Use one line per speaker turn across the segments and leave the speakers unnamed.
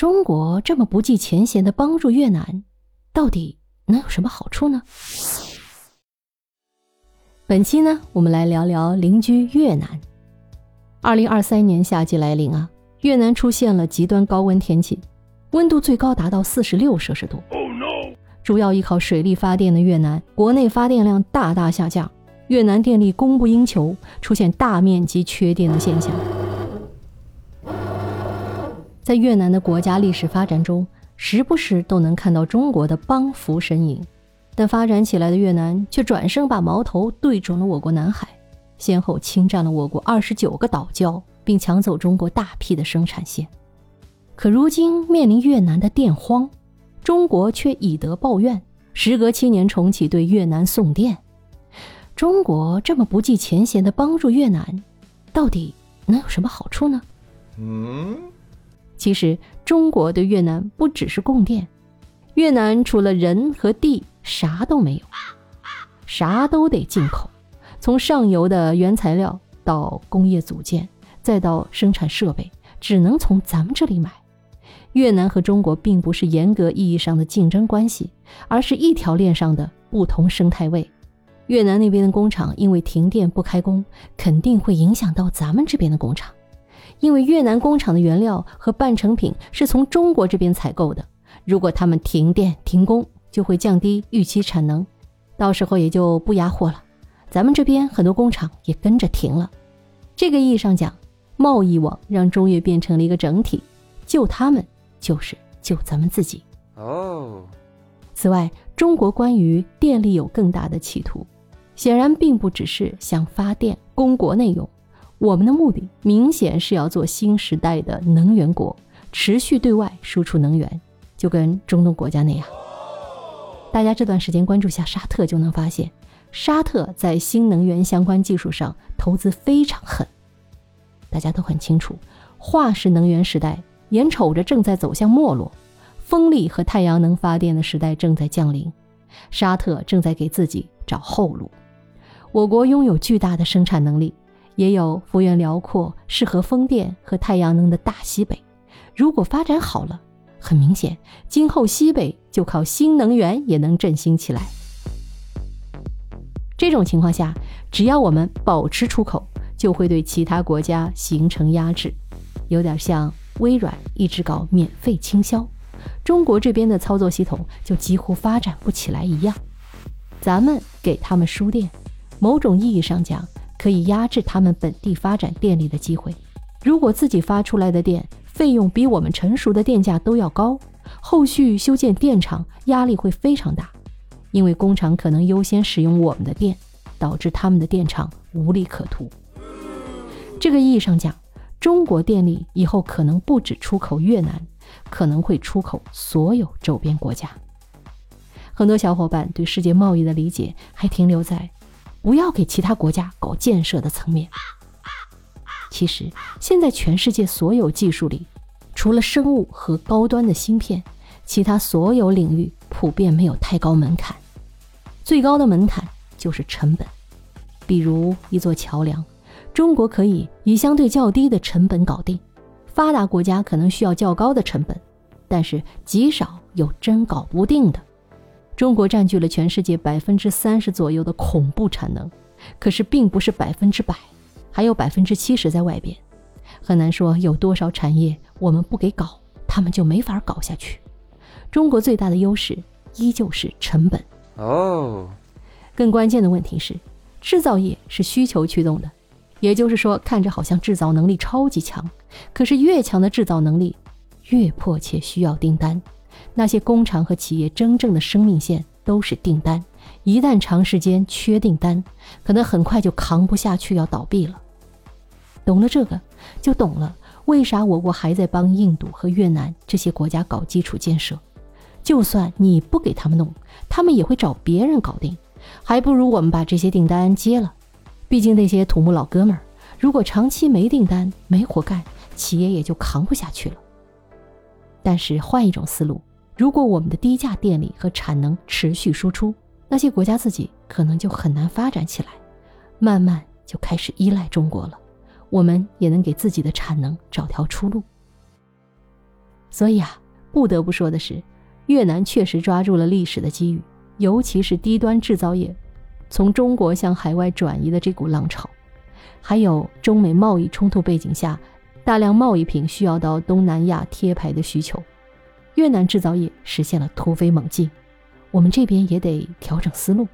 中国这么不计前嫌的帮助越南，到底能有什么好处呢？本期呢，我们来聊聊邻居越南。二零二三年夏季来临啊，越南出现了极端高温天气，温度最高达到四十六摄氏度。主要依靠水力发电的越南，国内发电量大大下降，越南电力供不应求，出现大面积缺电的现象。在越南的国家历史发展中，时不时都能看到中国的帮扶身影，但发展起来的越南却转身把矛头对准了我国南海，先后侵占了我国二十九个岛礁，并抢走中国大批的生产线。可如今面临越南的电荒，中国却以德报怨，时隔七年重启对越南送电。中国这么不计前嫌的帮助越南，到底能有什么好处呢？嗯。其实，中国对越南不只是供电，越南除了人和地啥都没有，啥都得进口。从上游的原材料到工业组件，再到生产设备，只能从咱们这里买。越南和中国并不是严格意义上的竞争关系，而是一条链上的不同生态位。越南那边的工厂因为停电不开工，肯定会影响到咱们这边的工厂。因为越南工厂的原料和半成品是从中国这边采购的，如果他们停电停工，就会降低预期产能，到时候也就不压货了。咱们这边很多工厂也跟着停了。这个意义上讲，贸易网让中越变成了一个整体，救他们就是救咱们自己。哦。此外，中国关于电力有更大的企图，显然并不只是想发电供国内用。我们的目的明显是要做新时代的能源国，持续对外输出能源，就跟中东国家那样。大家这段时间关注下沙特，就能发现，沙特在新能源相关技术上投资非常狠。大家都很清楚，化石能源时代眼瞅着正在走向没落，风力和太阳能发电的时代正在降临，沙特正在给自己找后路。我国拥有巨大的生产能力。也有幅员辽阔、适合风电和太阳能的大西北，如果发展好了，很明显，今后西北就靠新能源也能振兴起来。这种情况下，只要我们保持出口，就会对其他国家形成压制，有点像微软一直搞免费倾销，中国这边的操作系统就几乎发展不起来一样。咱们给他们输电，某种意义上讲。可以压制他们本地发展电力的机会。如果自己发出来的电费用比我们成熟的电价都要高，后续修建电厂压力会非常大，因为工厂可能优先使用我们的电，导致他们的电厂无利可图。这个意义上讲，中国电力以后可能不止出口越南，可能会出口所有周边国家。很多小伙伴对世界贸易的理解还停留在。不要给其他国家搞建设的层面。其实，现在全世界所有技术里，除了生物和高端的芯片，其他所有领域普遍没有太高门槛。最高的门槛就是成本。比如一座桥梁，中国可以以相对较低的成本搞定，发达国家可能需要较高的成本，但是极少有真搞不定的。中国占据了全世界百分之三十左右的恐怖产能，可是并不是百分之百，还有百分之七十在外边，很难说有多少产业我们不给搞，他们就没法搞下去。中国最大的优势依旧是成本哦。更关键的问题是，制造业是需求驱动的，也就是说，看着好像制造能力超级强，可是越强的制造能力，越迫切需要订单。那些工厂和企业真正的生命线都是订单，一旦长时间缺订单，可能很快就扛不下去，要倒闭了。懂了这个，就懂了为啥我国还在帮印度和越南这些国家搞基础建设。就算你不给他们弄，他们也会找别人搞定，还不如我们把这些订单接了。毕竟那些土木老哥们儿，如果长期没订单、没活干，企业也就扛不下去了。但是换一种思路。如果我们的低价电力和产能持续输出，那些国家自己可能就很难发展起来，慢慢就开始依赖中国了。我们也能给自己的产能找条出路。所以啊，不得不说的是，越南确实抓住了历史的机遇，尤其是低端制造业从中国向海外转移的这股浪潮，还有中美贸易冲突背景下大量贸易品需要到东南亚贴牌的需求，越南制造业实现了突飞猛进。我们这边也得调整思路，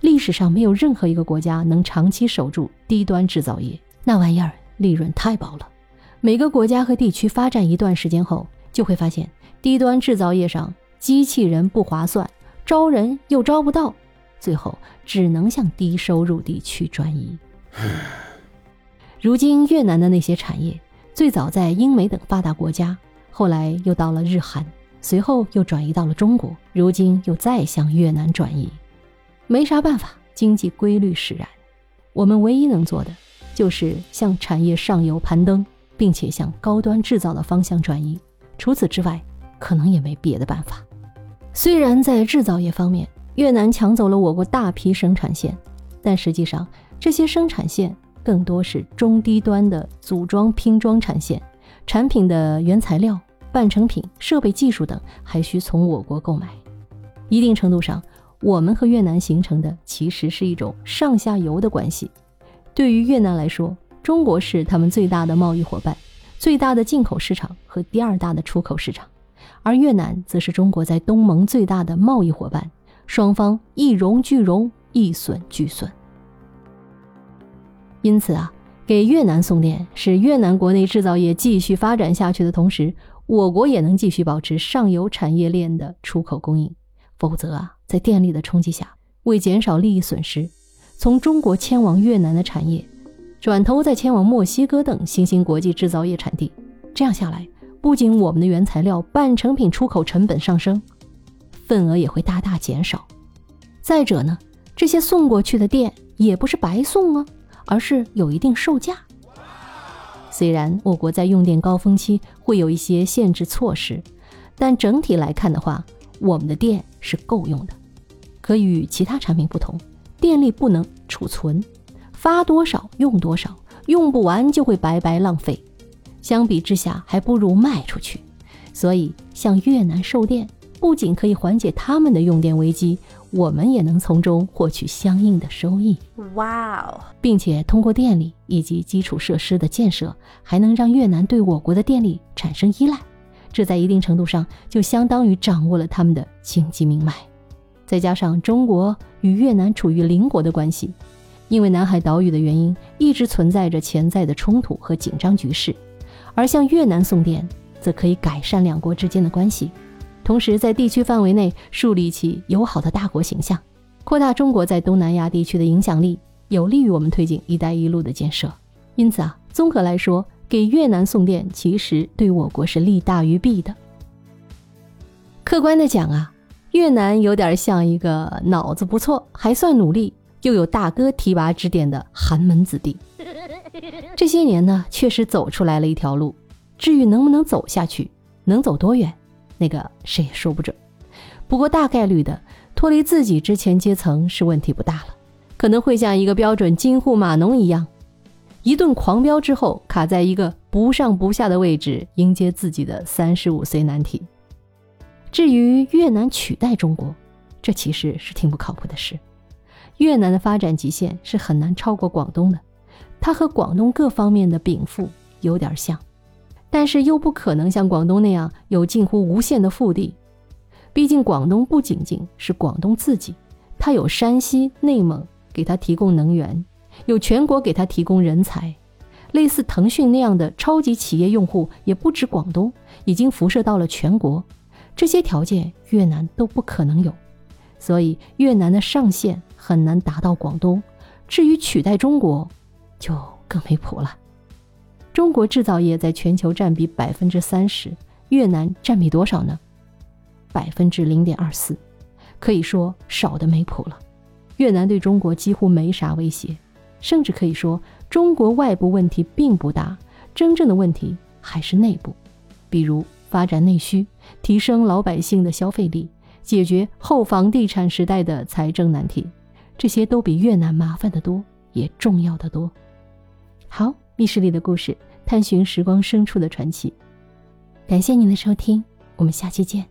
历史上没有任何一个国家能长期守住低端制造业，那玩意儿利润太薄了。每个国家和地区发展一段时间后。就会发现，低端制造业上机器人不划算，招人又招不到，最后只能向低收入地区转移。如今越南的那些产业，最早在英美等发达国家，后来又到了日韩，随后又转移到了中国，如今又再向越南转移。没啥办法，经济规律使然。我们唯一能做的，就是向产业上游攀登，并且向高端制造的方向转移。除此之外，可能也没别的办法。虽然在制造业方面，越南抢走了我国大批生产线，但实际上这些生产线更多是中低端的组装拼装产线，产品的原材料、半成品、设备技术等还需从我国购买。一定程度上，我们和越南形成的其实是一种上下游的关系。对于越南来说，中国是他们最大的贸易伙伴。最大的进口市场和第二大的出口市场，而越南则是中国在东盟最大的贸易伙伴，双方一荣俱荣，一损俱损。因此啊，给越南送电，使越南国内制造业继续发展下去的同时，我国也能继续保持上游产业链的出口供应。否则啊，在电力的冲击下，为减少利益损失，从中国迁往越南的产业。转头再迁往墨西哥等新兴国际制造业产地，这样下来，不仅我们的原材料、半成品出口成本上升，份额也会大大减少。再者呢，这些送过去的电也不是白送啊，而是有一定售价。虽然我国在用电高峰期会有一些限制措施，但整体来看的话，我们的电是够用的。可与其他产品不同，电力不能储存。发多少用多少，用不完就会白白浪费。相比之下，还不如卖出去。所以，向越南售电不仅可以缓解他们的用电危机，我们也能从中获取相应的收益。哇哦！并且通过电力以及基础设施的建设，还能让越南对我国的电力产生依赖。这在一定程度上就相当于掌握了他们的经济命脉。再加上中国与越南处于邻国的关系。因为南海岛屿的原因，一直存在着潜在的冲突和紧张局势，而向越南送电，则可以改善两国之间的关系，同时在地区范围内树立起友好的大国形象，扩大中国在东南亚地区的影响力，有利于我们推进“一带一路”的建设。因此啊，综合来说，给越南送电其实对我国是利大于弊的。客观的讲啊，越南有点像一个脑子不错，还算努力。又有大哥提拔指点的寒门子弟，这些年呢，确实走出来了一条路。至于能不能走下去，能走多远，那个谁也说不准。不过大概率的，脱离自己之前阶层是问题不大了。可能会像一个标准京沪码农一样，一顿狂飙之后，卡在一个不上不下的位置，迎接自己的三十五岁难题。至于越南取代中国，这其实是挺不靠谱的事。越南的发展极限是很难超过广东的，它和广东各方面的禀赋有点像，但是又不可能像广东那样有近乎无限的腹地。毕竟广东不仅仅是广东自己，它有山西、内蒙给它提供能源，有全国给它提供人才，类似腾讯那样的超级企业用户也不止广东，已经辐射到了全国。这些条件越南都不可能有，所以越南的上限。很难达到广东，至于取代中国，就更没谱了。中国制造业在全球占比百分之三十，越南占比多少呢？百分之零点二四，可以说少的没谱了。越南对中国几乎没啥威胁，甚至可以说中国外部问题并不大，真正的问题还是内部，比如发展内需，提升老百姓的消费力，解决后房地产时代的财政难题。这些都比越南麻烦的多，也重要的多。好，密室里的故事，探寻时光深处的传奇。感谢您的收听，我们下期见。